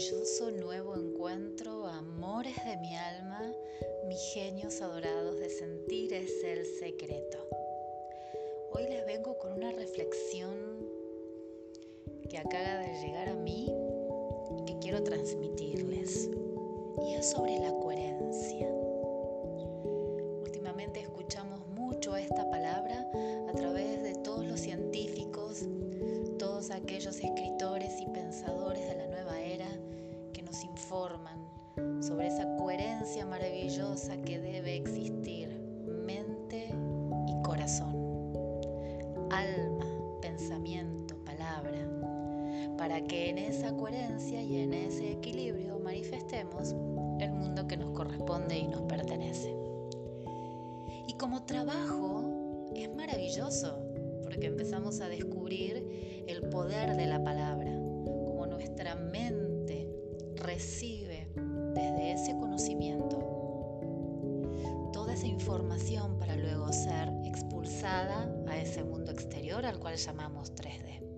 maravilloso nuevo encuentro, amores de mi alma, mis genios adorados de sentir es el secreto. Hoy les vengo con una reflexión que acaba de llegar a mí y que quiero transmitirles. Y es sobre la coherencia. Últimamente escuchamos mucho esta palabra a través de todos los científicos, todos aquellos escritores y pensadores de la para que en esa coherencia y en ese equilibrio manifestemos el mundo que nos corresponde y nos pertenece. Y como trabajo es maravilloso porque empezamos a descubrir el poder de la palabra, como nuestra mente recibe desde ese conocimiento toda esa información para luego ser expulsada a ese mundo exterior al cual llamamos 3D.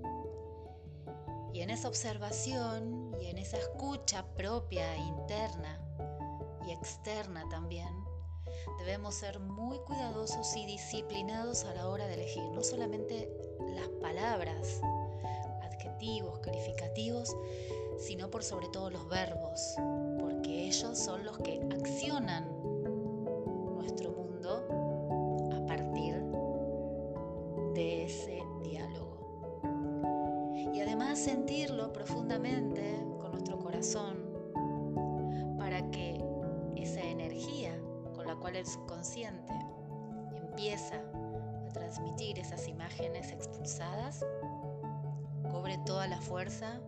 En esa observación y en esa escucha propia, interna y externa también, debemos ser muy cuidadosos y disciplinados a la hora de elegir no solamente las palabras, adjetivos, calificativos, sino por sobre todo los verbos, porque ellos son los que accionan con nuestro corazón para que esa energía cual el subconsciente empieza a transmitir esas imágenes expulsadas, cobre toda la fuerza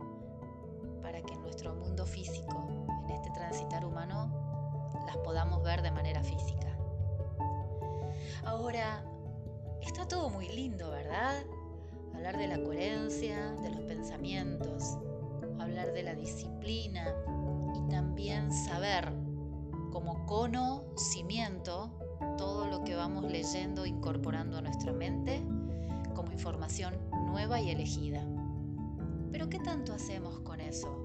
para que en nuestro mundo físico, en este transitar humano, las podamos ver de manera física. Ahora, está todo muy lindo, ¿verdad? Hablar de la coherencia, de los pensamientos, hablar de la disciplina y también saber como conocimiento todo lo que vamos leyendo, incorporando a nuestra mente como información nueva y elegida. Pero ¿qué tanto hacemos con eso?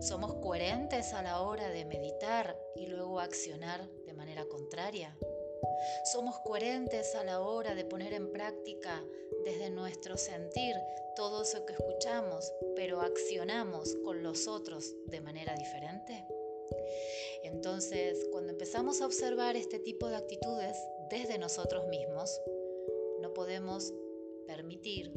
¿Somos coherentes a la hora de meditar y luego accionar de manera contraria? ¿Somos coherentes a la hora de poner en práctica desde nuestro sentir todo eso que escuchamos, pero accionamos con los otros de manera diferente? Entonces, cuando empezamos a observar este tipo de actitudes desde nosotros mismos, no podemos permitir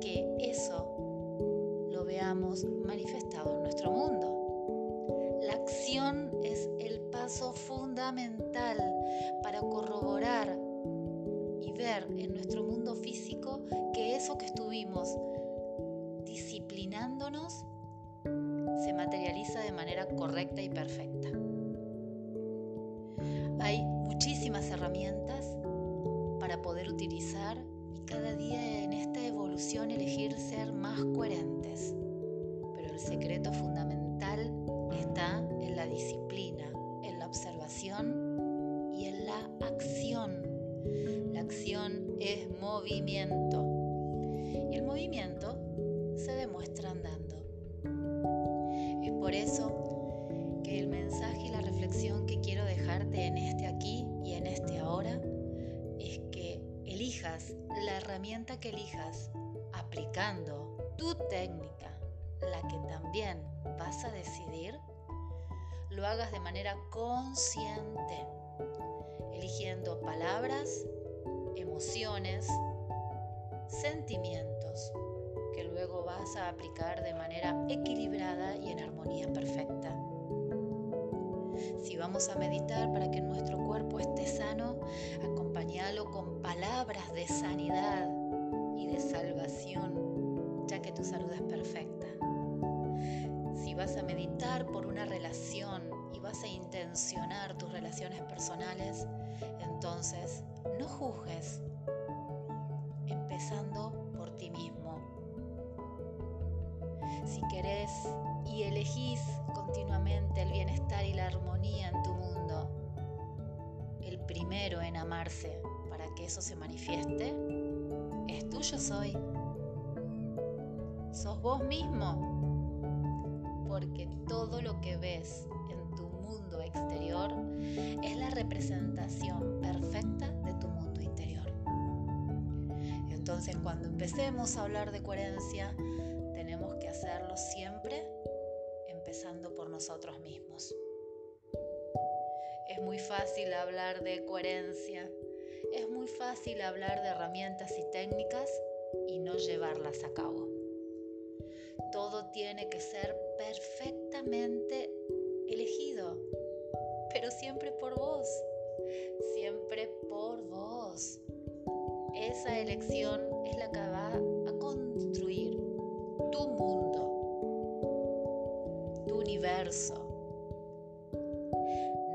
que eso lo veamos manifestado en nuestro mundo. La acción es el paso fundamental para corroborar ver en nuestro mundo físico que eso que estuvimos disciplinándonos se materializa de manera correcta y perfecta. Hay muchísimas herramientas para poder utilizar y cada día en esta evolución elegir ser más coherentes. Pero el secreto fundamental acción es movimiento y el movimiento se demuestra andando. Es por eso que el mensaje y la reflexión que quiero dejarte en este aquí y en este ahora es que elijas la herramienta que elijas aplicando tu técnica, la que también vas a decidir, lo hagas de manera consciente, eligiendo palabras, emociones, sentimientos que luego vas a aplicar de manera equilibrada y en armonía perfecta. Si vamos a meditar para que nuestro cuerpo esté sano, acompáñalo con palabras de sanidad y de salvación, ya que tu salud es perfecta. Si vas a meditar por una relación y vas a intencionar tus relaciones personales, entonces no juzgues, empezando por ti mismo si querés y elegís continuamente el bienestar y la armonía en tu mundo, el primero en amarse para que eso se manifieste es tuyo soy. Sos vos mismo. porque todo lo que ves en tu mundo exterior es la representación perfecta Entonces cuando empecemos a hablar de coherencia, tenemos que hacerlo siempre empezando por nosotros mismos. Es muy fácil hablar de coherencia, es muy fácil hablar de herramientas y técnicas y no llevarlas a cabo. Todo tiene que ser perfectamente elegido, pero siempre por vos, siempre por vos. Esa elección es la que va a construir tu mundo, tu universo.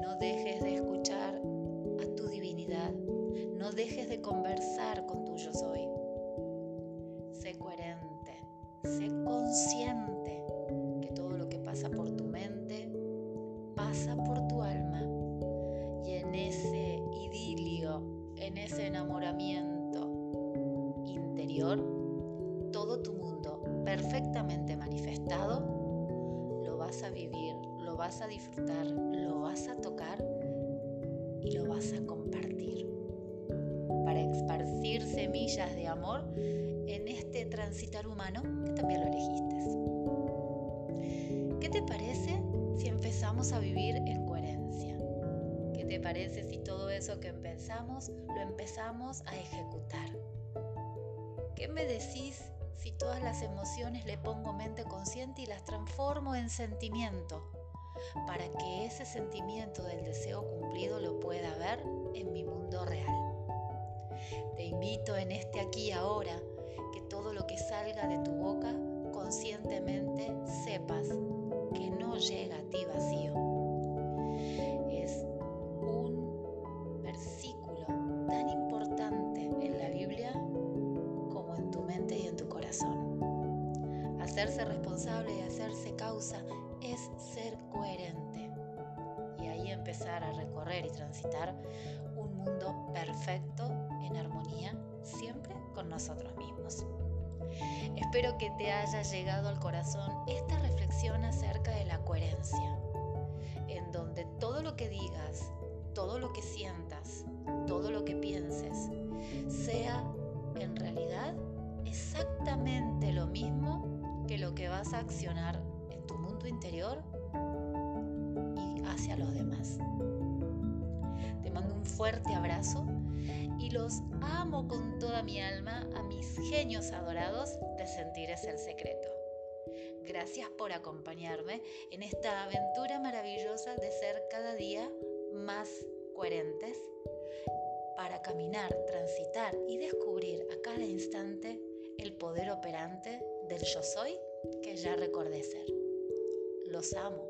No dejes de escuchar a tu divinidad, no dejes de conversar con tu yo soy. Sé coherente, sé consciente que todo lo que pasa por tu mente pasa por tu alma y en ese idilio, en ese enamoramiento interior, todo tu mundo perfectamente manifestado lo vas a vivir, lo vas a disfrutar, lo vas a tocar y lo vas a compartir para esparcir semillas de amor en este transitar humano que también lo elegiste. ¿Qué te parece si empezamos a vivir en coherencia? ¿Qué te parece si todo eso que empezamos lo empezamos a ejecutar? ¿Qué me decís si todas las emociones le pongo mente consciente y las transformo en sentimiento? Para que ese sentimiento del deseo cumplido lo pueda ver en mi mundo real. Te invito en este aquí y ahora que todo lo que salga de tu boca conscientemente sepas que no llega a ti vacío. Hacerse responsable y hacerse causa es ser coherente y ahí empezar a recorrer y transitar un mundo perfecto en armonía siempre con nosotros mismos. Espero que te haya llegado al corazón esta reflexión acerca de la coherencia, en donde todo lo que digas, todo lo que sientas, todo lo que pienses, sea en realidad exactamente lo mismo que lo que vas a accionar en tu mundo interior y hacia los demás. Te mando un fuerte abrazo y los amo con toda mi alma a mis genios adorados de sentir es el secreto. Gracias por acompañarme en esta aventura maravillosa de ser cada día más coherentes para caminar, transitar y descubrir a cada instante el poder operante del yo soy que ya recordé ser. Los amo.